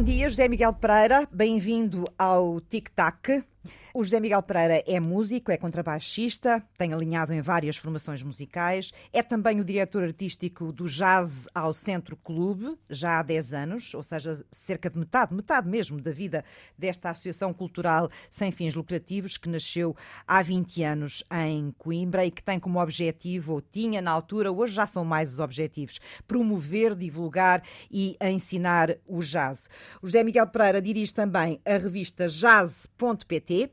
Bom dia, José Miguel Pereira. Bem-vindo ao Tic Tac. O José Miguel Pereira é músico, é contrabaixista, tem alinhado em várias formações musicais, é também o diretor artístico do Jazz ao Centro Clube, já há 10 anos, ou seja, cerca de metade, metade mesmo da vida desta associação cultural sem fins lucrativos que nasceu há 20 anos em Coimbra e que tem como objetivo, ou tinha na altura, hoje já são mais os objetivos, promover, divulgar e ensinar o jazz. O José Miguel Pereira dirige também a revista jazz.pt,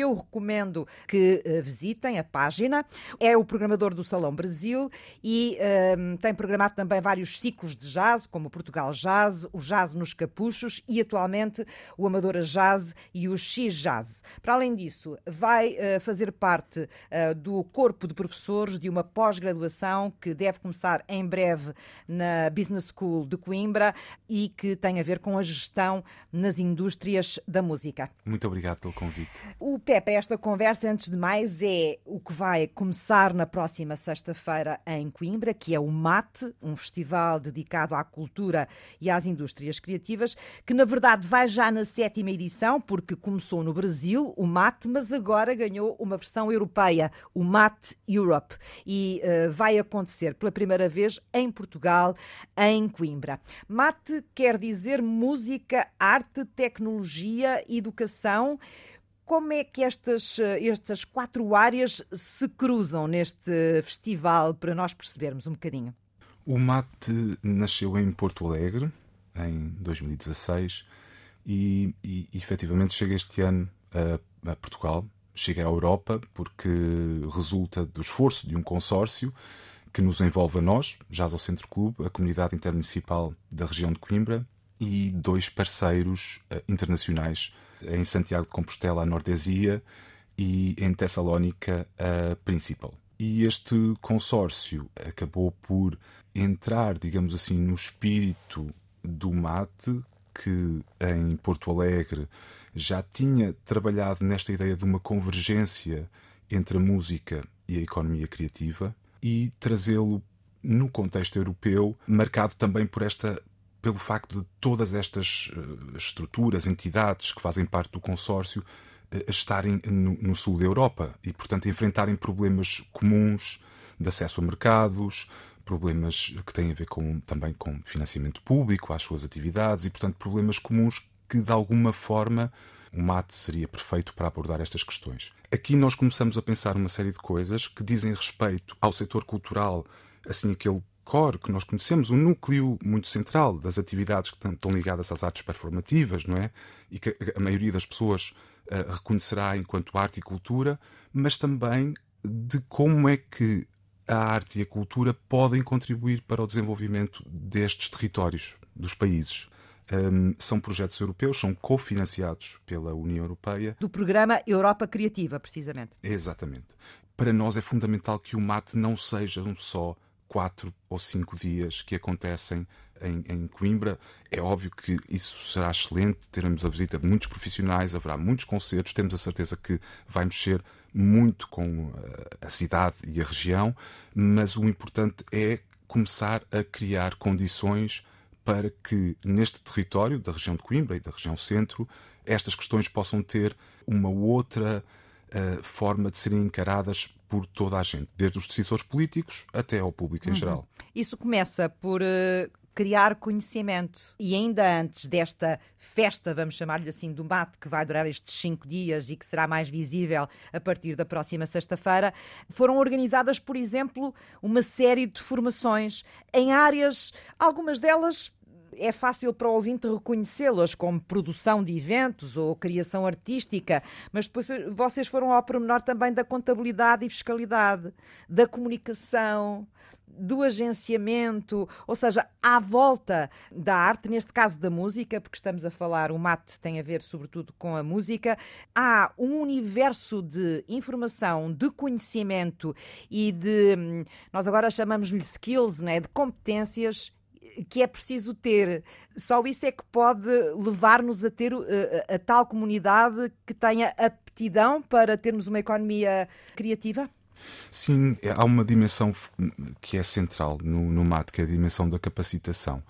que eu recomendo que uh, visitem a página. É o programador do Salão Brasil e uh, tem programado também vários ciclos de jazz, como o Portugal Jazz, o Jazz nos Capuchos e atualmente o Amadora Jazz e o X Jazz. Para além disso, vai uh, fazer parte do corpo de professores de uma pós-graduação que deve começar em breve na Business School de Coimbra e que tem a ver com a gestão nas indústrias da música. Muito obrigado pelo convite. O pé para esta conversa, antes de mais, é o que vai começar na próxima sexta-feira em Coimbra, que é o MATE, um festival dedicado à cultura e às indústrias criativas, que na verdade vai já na sétima edição, porque começou no Brasil, o MATE, mas agora ganhou uma versão europeia, o MATE Europe, e uh, vai acontecer pela primeira vez em Portugal, em Coimbra. MATE quer dizer música, arte, tecnologia, educação como é que estas, estas quatro áreas se cruzam neste festival, para nós percebermos um bocadinho? O mate nasceu em Porto Alegre, em 2016, e, e efetivamente chega este ano a, a Portugal, chega à Europa, porque resulta do esforço de um consórcio que nos envolve a nós, Jazz ao Centro Clube, a comunidade intermunicipal da região de Coimbra e dois parceiros uh, internacionais em Santiago de Compostela, a Nordesia, e em Tessalónica, a Principal. E este consórcio acabou por entrar, digamos assim, no espírito do mate, que em Porto Alegre já tinha trabalhado nesta ideia de uma convergência entre a música e a economia criativa e trazê-lo no contexto europeu, marcado também por esta pelo facto de todas estas uh, estruturas, entidades que fazem parte do consórcio uh, estarem no, no, sul da Europa e, portanto, enfrentarem problemas comuns de acesso a mercados, problemas que têm a ver com, também com financiamento público às suas atividades e, portanto, problemas comuns que, de alguma forma, o MAT seria perfeito para abordar estas questões. Aqui nós começamos a pensar uma série de coisas que dizem respeito ao setor cultural, assim aquele core que nós conhecemos, o núcleo muito central das atividades que estão ligadas às artes performativas, não é? E que a maioria das pessoas uh, reconhecerá enquanto arte e cultura, mas também de como é que a arte e a cultura podem contribuir para o desenvolvimento destes territórios, dos países. Um, são projetos europeus, são cofinanciados pela União Europeia. Do programa Europa Criativa, precisamente. Exatamente. Para nós é fundamental que o mate não seja um só quatro ou cinco dias que acontecem em, em, Coimbra. É óbvio que isso será excelente, teremos a visita de muitos profissionais, haverá muitos concertos, temos a certeza que vai mexer muito com eh, a cidade e a região, mas o importante é começar a criar condições para que neste território da região de Coimbra e da região centro estas questões possam ter uma outra uh, forma de serem encaradas por toda a gente, desde os decisores políticos até ao público em uhum. geral. Isso começa por uh, criar conhecimento. E ainda antes desta festa, vamos chamar-lhe assim, do mate, que vai durar estes cinco dias e que será mais visível a partir da próxima sexta-feira, foram organizadas, por exemplo, uma série de formações em áreas, algumas delas é fácil para o ouvinte reconhecê-las como produção de eventos ou criação artística, mas depois vocês foram ao pormenor também da contabilidade e fiscalidade, da comunicação, do agenciamento, ou seja, à volta da arte, neste caso da música, porque estamos a falar, o mate tem a ver sobretudo com a música, há um universo de informação, de conhecimento e de, hum, nós agora chamamos-lhe skills, né, de competências que é preciso ter. Só isso é que pode levar-nos a ter a, eh, a, tal comunidade que tenha aptidão para termos uma economia criativa? Sim, há uma dimensão que é central no, no MAT, que é a dimensão da capacitação.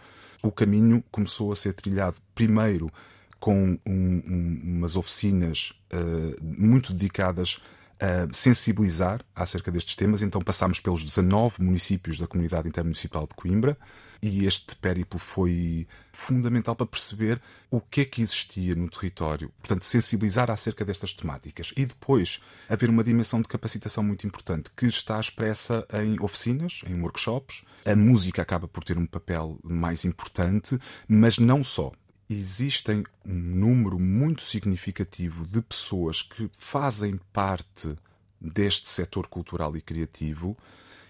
o caminho começou a ser trilhado primeiro com um, um, umas oficinas uh, muito dedicadas a sensibilizar acerca destes temas. Então passámos pelos 19 municípios da comunidade intermunicipal de Coimbra e este périplo foi fundamental para perceber o que é que existia no território. Portanto, sensibilizar acerca destas temáticas. E depois haver uma dimensão de capacitação muito importante que está expressa em oficinas, em workshops. A música acaba por ter um papel mais importante, mas não só existem um número muito significativo de pessoas que fazem parte deste setor cultural e criativo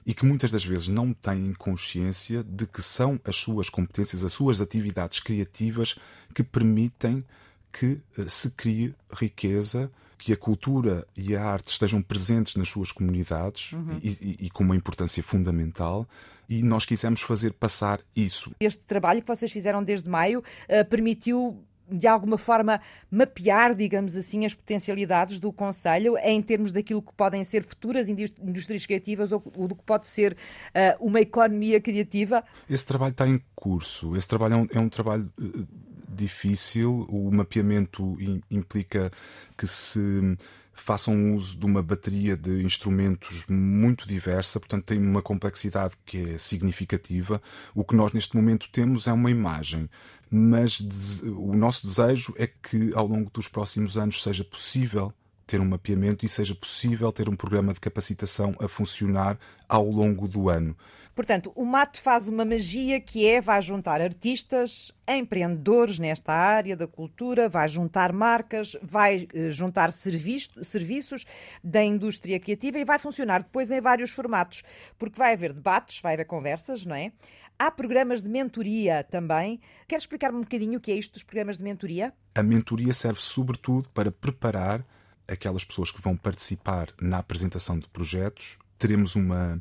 e que muitas das vezes não têm consciência de que são as suas competências, as suas atividades criativas que permitem que eh, se crie riqueza, que a cultura e a arte estejam presentes nas suas comunidades uhum. e, e, e com uma importância fundamental e nós quisemos fazer passar isso. Este trabalho que vocês fizeram desde maio uh, permitiu de alguma forma mapear, digamos assim, as potencialidades do Conselho em termos daquilo que podem ser futuras indústrias criativas ou, do que pode ser uh, uma economia criativa? Esse trabalho está em curso. Esse trabalho é um, é um trabalho uh, difícil. O mapeamento implica que se façam uso de uma bateria de instrumentos muito diversa, portanto tem uma complexidade que é significativa. O que nós neste momento temos é uma imagem, mas o nosso desejo é que ao longo dos próximos anos seja possível ter um mapeamento e seja possível ter um programa de capacitação a funcionar ao longo do ano. Portanto, o MAT faz uma magia que é vai juntar artistas, empreendedores nesta área da cultura, vai juntar marcas, vai eh, juntar serviço, serviços da indústria criativa e vai funcionar depois em vários formatos, porque vai haver debates, vai haver conversas, não é? Há programas de mentoria também. Quer explicar-me um bocadinho o que é isto dos programas de mentoria? A mentoria serve sobretudo para preparar aquelas pessoas que vão participar na apresentação de projetos. Teremos uma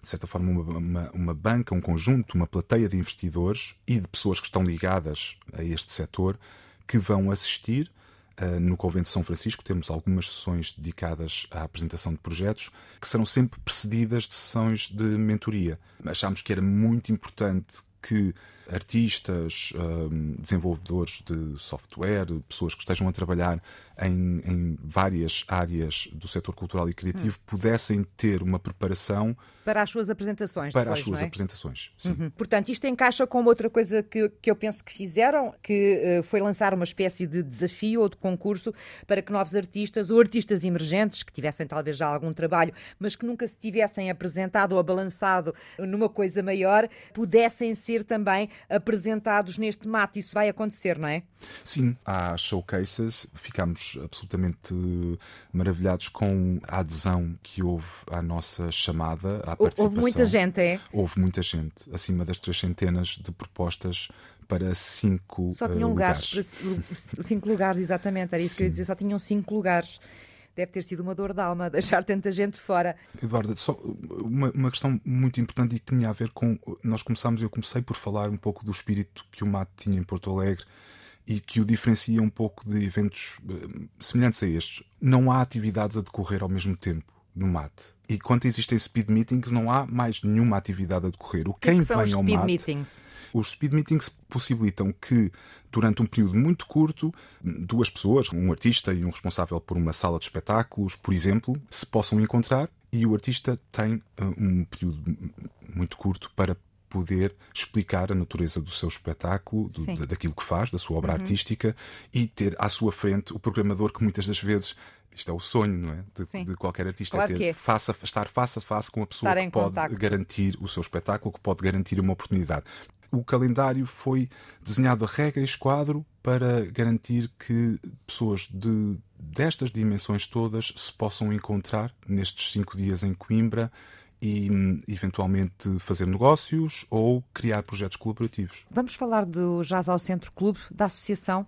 de certa forma, uma, uma, uma, banca, um conjunto, uma plateia de investidores e de pessoas que estão ligadas a este setor que vão assistir. Uh, no Convento de São Francisco temos algumas sessões dedicadas à apresentação de projetos que serão sempre precedidas de sessões de mentoria. Achámos que era muito importante que artistas, um, desenvolvedores de software, pessoas que estejam a trabalhar em, em várias áreas do setor cultural e criativo hum. pudessem ter uma preparação para as suas apresentações. Para depois, as suas é? apresentações, sim. Uhum. Portanto, isto encaixa com outra coisa que, que eu penso que fizeram, que uh, foi lançar uma espécie de desafio ou de concurso para que novos artistas ou artistas emergentes que tivessem talvez já algum trabalho, mas que nunca se tivessem apresentado ou balançado numa coisa maior, pudessem ser também apresentados neste mate. Isso vai acontecer, não é? Sim, há showcases. Absolutamente maravilhados com a adesão que houve à nossa chamada, à participação. Houve muita gente, é? Houve muita gente, acima das três centenas de propostas para cinco Só tinham uh, lugares. lugares cinco lugares, exatamente. Era isso Sim. que eu ia dizer, só tinham cinco lugares deve ter sido uma dor de alma deixar tanta gente fora. Eduardo, só uma, uma questão muito importante e que tinha a ver com. Nós começámos, eu comecei por falar um pouco do espírito que o MAT tinha em Porto Alegre e que o diferencia um pouco de eventos uh, semelhantes a estes. Não há atividades a decorrer ao mesmo tempo no MAT. E quando existem speed meetings, não há mais nenhuma atividade a decorrer. O quem que que vem ao speed MAT, meetings? os speed meetings possibilitam que durante um período muito curto, duas pessoas, um artista e um responsável por uma sala de espetáculos, por exemplo, se possam encontrar e o artista tem uh, um período muito curto para poder explicar a natureza do seu espetáculo, do, daquilo que faz, da sua obra uhum. artística e ter à sua frente o programador que muitas das vezes isto é o sonho, não é? De, de qualquer artista claro ter, é. faça, estar face a face com a pessoa que pode contacto. garantir o seu espetáculo, que pode garantir uma oportunidade. O calendário foi desenhado a regra e esquadro para garantir que pessoas de, destas dimensões todas se possam encontrar nestes cinco dias em Coimbra e eventualmente fazer negócios ou criar projetos colaborativos. Vamos falar do Jazz ao Centro Clube, da associação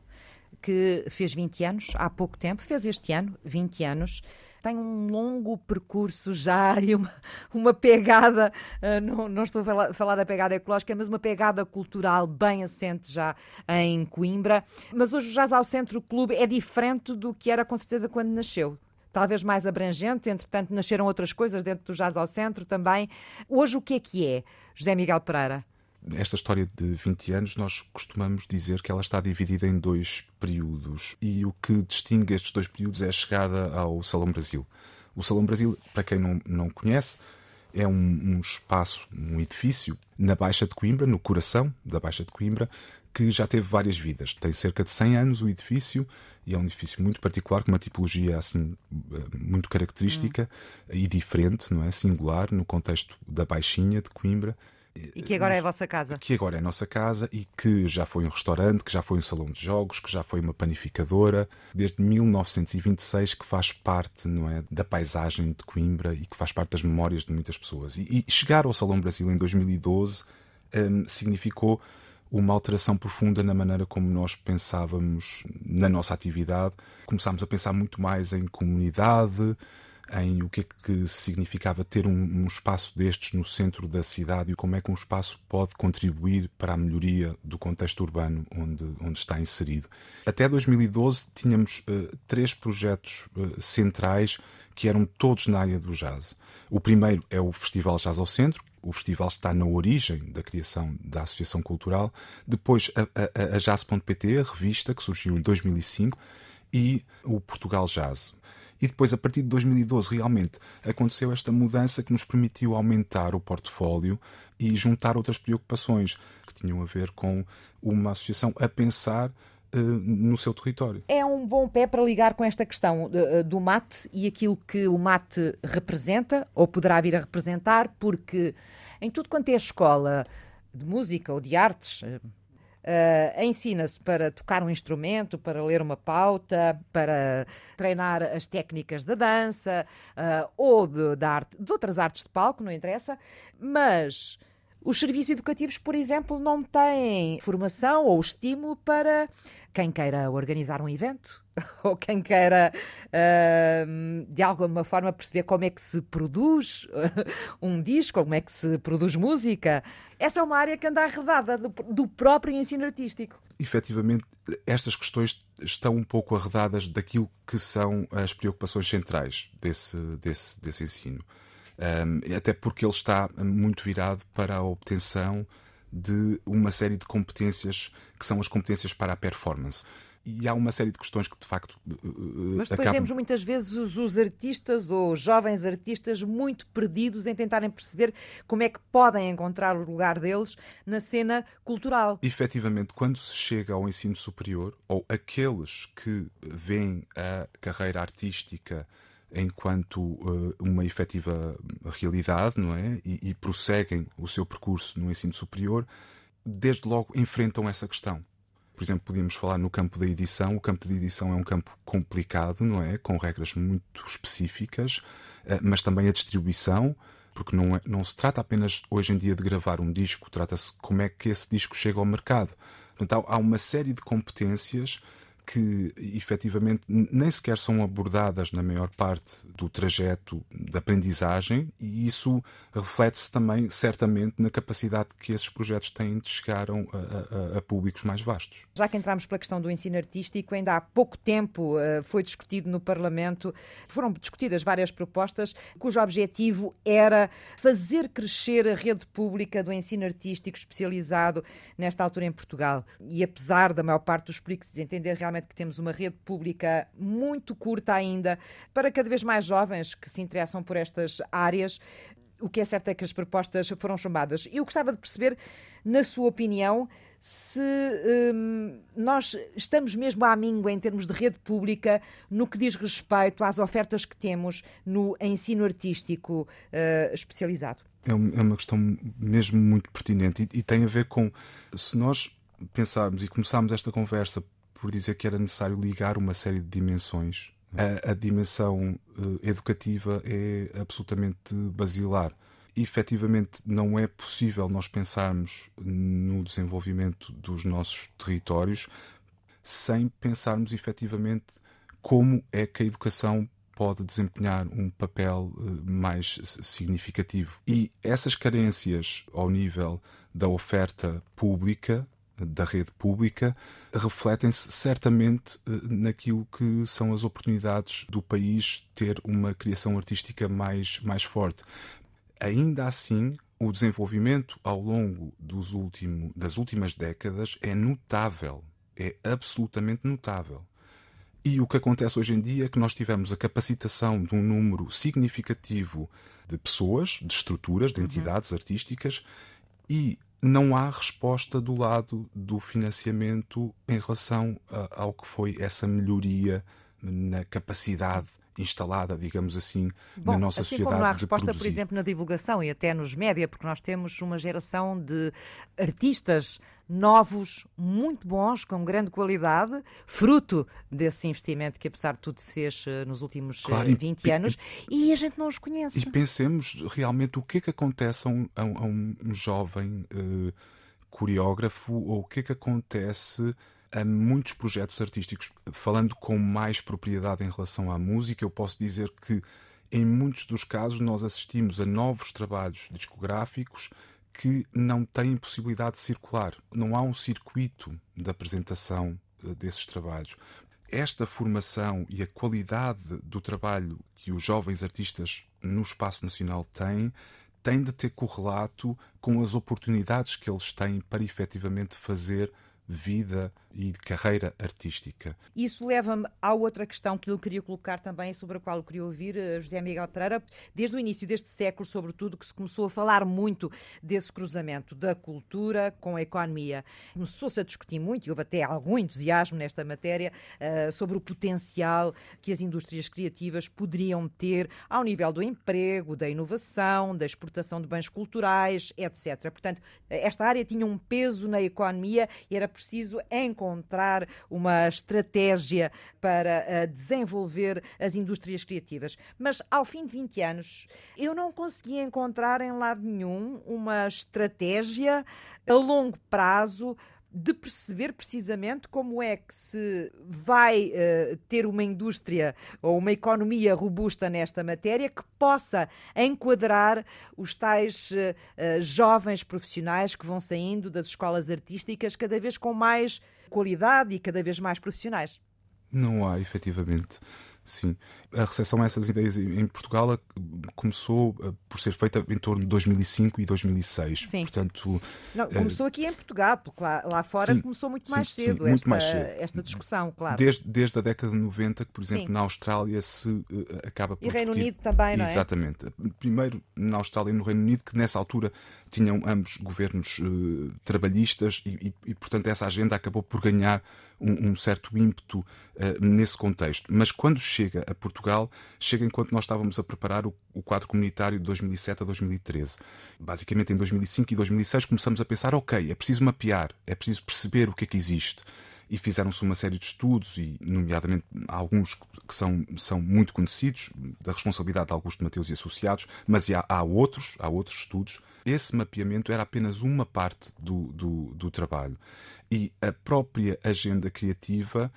que fez 20 anos há pouco tempo, fez este ano 20 anos. Tem um longo percurso já e uma, uma pegada, uh, não, não, estou a falar, falar, da pegada ecológica, mas uma pegada cultural bem assente já em Coimbra. Mas hoje o Jazz ao Centro Clube é diferente do que era com certeza quando nasceu talvez mais abrangente, entretanto nasceram outras coisas dentro do Jazz ao Centro também. Hoje o que é que é, José Miguel Pereira? esta história de 20 anos, nós costumamos dizer que ela está dividida em dois períodos. E o que distingue estes dois períodos é a chegada ao Salão Brasil. O Salão Brasil, para quem não, não conhece, é um, um, espaço, um edifício na Baixa de Coimbra, no coração da Baixa de Coimbra, que já teve várias vidas. Tem cerca de 100 anos o edifício e é um edifício muito particular, com uma tipologia assim muito característica hum. e diferente, não é? Singular no contexto da Baixinha de Coimbra. E que agora é a vossa casa. Que agora é a nossa casa e que já foi um restaurante, que já foi um salão de jogos, que já foi uma panificadora, desde 1926 que faz parte não é, da paisagem de Coimbra e que faz parte das memórias de muitas pessoas. E, e chegar ao Salão Brasil em 2012 um, significou uma alteração profunda na maneira como nós pensávamos na nossa atividade. Começámos a pensar muito mais em comunidade, em o que é que significava ter um, um, espaço destes no centro da cidade e como é que um espaço pode contribuir para a melhoria do contexto urbano onde, onde está inserido. Até 2012 tínhamos uh, três projetos uh, centrais que eram todos na área do jazz. O primeiro é o Festival Jazz ao Centro, o festival está na origem da criação da Associação Cultural. Depois a, a, a Jazz.pt, a revista que surgiu em 2005, e o Portugal Jazz. E depois, a partir de 2012, realmente aconteceu esta mudança que nos permitiu aumentar o portfólio e juntar outras preocupações que tinham a ver com uma associação a pensar no seu território. É um bom pé para ligar com esta questão uh, do mate e aquilo que o mate representa ou poderá vir a representar, porque em tudo quanto é escola de música ou de artes, uh, Ensina-se para tocar um instrumento, para ler uma pauta, para treinar as técnicas da dança uh, ou de, de, arte, de outras artes de palco, não interessa, mas os serviços educativos, por exemplo, não têm formação ou estímulo para quem queira organizar um evento ou quem queira, uh, de alguma forma, perceber como é que se produz um disco, como é que se produz música. Essa é uma área que anda arredada do, próprio ensino artístico. Efetivamente, estas questões estão um pouco arredadas daquilo que são as preocupações centrais desse, desse, desse ensino até porque ele está muito virado para a obtenção de uma série de competências que são as competências para a performance. E há uma série de questões que de facto. Uh, Mas depois acabam... vemos muitas vezes os, os, artistas ou jovens artistas muito perdidos em tentarem perceber como é que podem encontrar o lugar deles na cena cultural. Efetivamente, quando se chega ao ensino superior, ou aqueles que veem a carreira artística enquanto uh, uma efetiva realidade, não é? E, e, prosseguem o seu percurso no ensino superior, desde logo enfrentam essa questão. Por exemplo, podíamos falar no campo da edição. O campo da edição é um campo complicado, não é? Com regras muito específicas, uh, mas também a distribuição, porque não, é, não se trata apenas hoje em dia de gravar um disco, trata-se como é que esse disco chega ao mercado. Portanto, há uma série de competências que efetivamente nem sequer são abordadas na maior parte do trajeto de aprendizagem, e isso reflete-se também, certamente, na capacidade que esses projetos têm de chegar a, a, a, públicos mais vastos. Já que entramos pela questão do ensino artístico, ainda há pouco tempo uh, foi discutido no Parlamento, foram discutidas várias propostas cujo objetivo era fazer crescer a rede pública do ensino artístico especializado nesta altura em Portugal. E apesar da maior parte dos políticos entender realmente que temos uma rede pública muito curta ainda para cada vez mais jovens que se interessam por estas áreas. O que é certo é que as propostas foram chamadas. Eu gostava de perceber, na sua opinião, se hum, nós estamos mesmo à míngua em termos de rede pública no que diz respeito às ofertas que temos no ensino artístico uh, especializado. É, é uma questão mesmo muito pertinente e, e tem a ver com se nós pensarmos e começarmos esta conversa por dizer que era necessário ligar uma série de dimensões. A, a dimensão uh, educativa é absolutamente basilar. Efetivamente, não é possível nós pensarmos no desenvolvimento dos nossos territórios sem pensarmos efetivamente como é que a educação pode desempenhar um papel uh, mais significativo. E essas carências ao nível da oferta pública da rede pública refletem-se certamente eh, naquilo que são as oportunidades do país ter uma criação artística mais, mais forte. Ainda assim, o desenvolvimento ao longo dos último, das últimas décadas é notável, é absolutamente notável. E o que acontece hoje em dia é que nós tivemos a capacitação de um número significativo de pessoas, de estruturas, de uhum. entidades uhum. artísticas e não há resposta do lado do financiamento em relação a, ao que foi essa melhoria na capacidade instalada, digamos assim, Bom, na nossa assim sociedade. Como não há resposta, por exemplo, na divulgação e até nos média, porque nós temos uma geração de artistas novos, muito bons, com grande qualidade, fruto desse investimento que, apesar de tudo, se fez eh, nos últimos claro, 20 e, anos, e, e, a gente não os conhece. E pensemos realmente o que é que acontece a um, a um jovem uh, coreógrafo ou o que é que acontece a muitos projetos artísticos. Falando com mais propriedade em relação à música, eu posso dizer que em muitos dos casos nós assistimos a novos trabalhos discográficos que não têm possibilidade de circular. Não há um circuito de apresentação eh, desses trabalhos. Esta formação e a qualidade do trabalho que os jovens artistas no espaço nacional têm tem de ter correlato com as oportunidades que eles têm para efetivamente fazer vida e carreira artística. Isso leva-me à outra questão que eu queria colocar também, sobre a qual eu queria ouvir eh, José Miguel Pereira. Desde o início deste século, sobretudo, que se começou a falar muito desse cruzamento da cultura com a economia. Começou-se a discutir muito, e houve até algum entusiasmo nesta matéria, uh, sobre o potencial que as indústrias criativas poderiam ter ao nível do emprego, da inovação, da exportação de bens culturais, etc. Portanto, esta área tinha um peso na economia e era preciso encontrar uma estratégia para uh, desenvolver as indústrias criativas. Mas ao fim de 20 anos, eu não consegui encontrar em lado nenhum uma estratégia a longo prazo de perceber precisamente como é que se vai uh, ter uma indústria ou uma economia robusta nesta matéria que possa enquadrar os tais uh, jovens profissionais que vão saindo das escolas artísticas cada vez com mais qualidade e cada vez mais profissionais. Não há, efetivamente. Sim. A recepção a essas ideias em Portugal começou eh, por ser feita em torno de 2005 e 2006. Sim. Portanto, Não, eh, começou aqui em Portugal, porque lá, lá fora sim, começou muito mais sim, cedo, sim, muito esta, mais cedo. esta discussão, claro. Desde, desde a década de 90, que, por exemplo, na Austrália se uh, acaba por. E Reino Unido também, não é? Exatamente. Primeiro na Austrália e no Reino Unido, que nessa altura tinham ambos governos uh, trabalhistas e, e, e, portanto, essa agenda acabou por ganhar um, um certo ímpeto uh, nesse contexto. Mas quando chega a Portugal, chega enquanto nós estávamos a preparar o, o quadro comunitário de 2007 a 2013. Basicamente, em 2005 e 2006 começamos a pensar: ok, é preciso mapear, é preciso perceber o que é que existe e fizeram-se uma série de estudos, e nomeadamente alguns que são, são muito conhecidos, da responsabilidade de Augusto Mateus e associados, mas há, há outros, há outros estudos. Esse mapeamento era apenas uma parte do, do, do trabalho. E a própria agenda criativa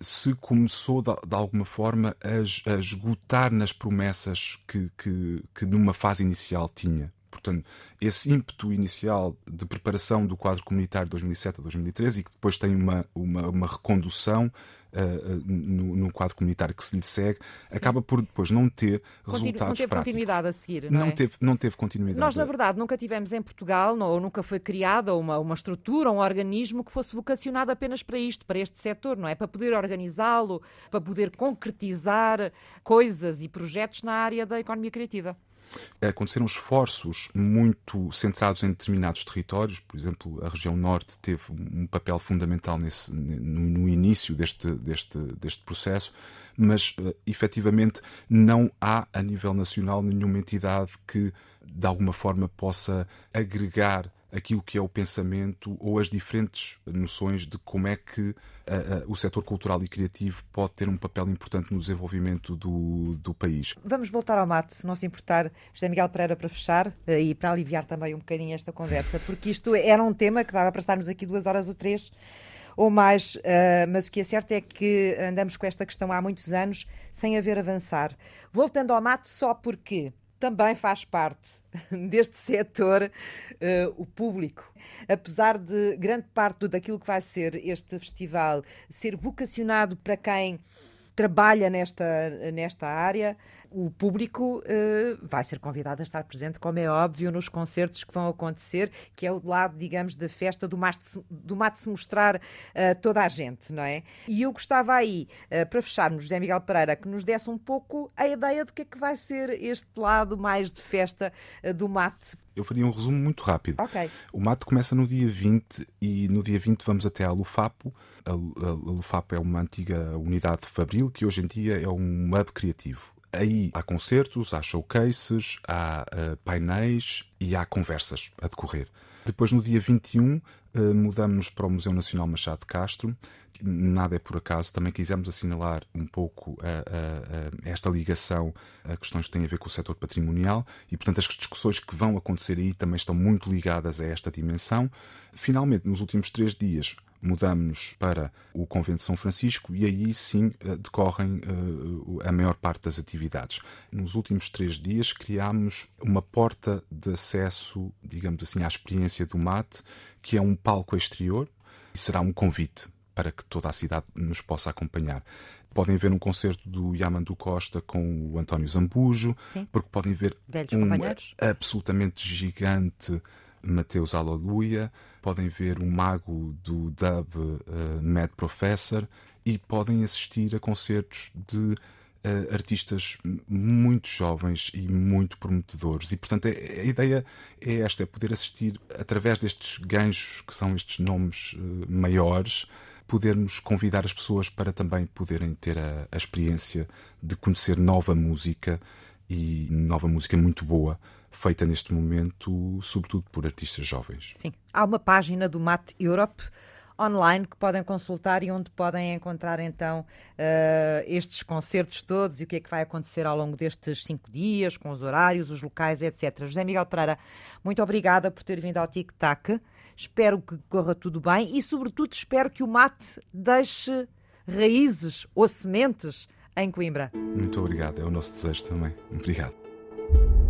se começou de, de alguma forma a, a, esgotar nas promessas que, que, que numa fase inicial tinha. Portanto, esse ímpeto inicial de preparação do quadro comunitário de 2007 a 2013 e que depois tem uma, uma, uma recondução uh, no, no, quadro comunitário que se lhe segue, Sim. acaba por depois não ter Continu resultados não teve práticos. continuidade a seguir, não, não é? Teve, não teve continuidade. Nós, na verdade, nunca tivemos em Portugal, não, ou nunca foi criada uma, uma estrutura, um organismo que fosse vocacionado apenas para isto, para este setor, não é? Para poder organizá-lo, para poder concretizar coisas e projetos na área da economia criativa aconteceram esforços muito centrados em determinados territórios, por exemplo, a região norte teve um papel fundamental nesse, no, no início deste, deste, deste processo, mas uh, efetivamente não há a nível nacional nenhuma entidade que de alguma forma possa agregar aquilo que é o pensamento ou as diferentes noções de como é que uh, uh, o setor cultural e criativo pode ter um papel importante no desenvolvimento do, do país. Vamos voltar ao mate, se não se importar, José Miguel Pereira, para fechar uh, e para aliviar também um bocadinho esta conversa, porque isto era um tema que dava para estarmos aqui duas horas ou três ou mais, mas o que é certo é que andamos com esta questão há muitos anos sem haver avançar. Voltando ao mate, só porque também faz parte deste setor uh, o público. Apesar de grande parte daquilo que vai ser este festival ser vocacionado para quem trabalha nesta, nesta área, o público uh, vai ser convidado a estar presente, como é óbvio, nos concertos que vão acontecer, que é o lado, digamos, da festa do mate, do mate se mostrar uh, toda a gente, não é? E eu gostava aí, uh, para fecharmos, José Miguel Pereira, que nos desse um pouco a ideia do que é que vai ser este lado mais de festa do mate eu faria um resumo muito rápido. Okay. O mate começa no dia 20 e no dia 20 vamos até a Lufapo. A, a, a Lufapo é uma antiga unidade fabril que hoje em dia é um hub criativo. Aí há concertos, há showcases, há uh, painéis e há conversas a decorrer. Depois, no dia 21, uh, eh, mudamos para o Museu Nacional Machado de Castro. Nada é por acaso, também quisemos assinalar um pouco uh, esta ligação a questões que têm a ver com o setor patrimonial e, portanto, as discussões que vão acontecer aí também estão muito ligadas a esta dimensão. Finalmente, nos últimos três dias, mudamos para o Convento de São Francisco e aí sim eh, decorrem eh, a maior parte das atividades. Nos últimos três dias criámos uma porta de acesso, digamos assim, à experiência do mate, que é um palco exterior e será um convite para que toda a cidade nos possa acompanhar. Podem ver um concerto do Yamandu Costa com o António Zambujo, Sim. porque podem ver Velhos um absolutamente gigante Mateus Aleluia, podem ver um mago do dub uh, Mad Professor e podem assistir a concertos de uh, artistas muito jovens e muito prometedores. E, portanto, é, a ideia é esta: é poder assistir através destes ganchos, que são estes nomes uh, maiores, podermos convidar as pessoas para também poderem ter a, a experiência de conhecer nova música e nova música muito boa feita neste momento, sobretudo por artistas jovens. Sim. Há uma página do Mat Europe online que podem consultar e onde podem encontrar então uh, estes concertos todos e o que é que vai acontecer ao longo destes cinco dias, com os horários, os locais, etc. José Miguel Pereira, muito obrigada por ter vindo ao Tic Tac. Espero que corra tudo bem e, sobretudo, espero que o mate deixe raízes ou sementes em Coimbra. Muito obrigado, é o nosso desejo também. Obrigado.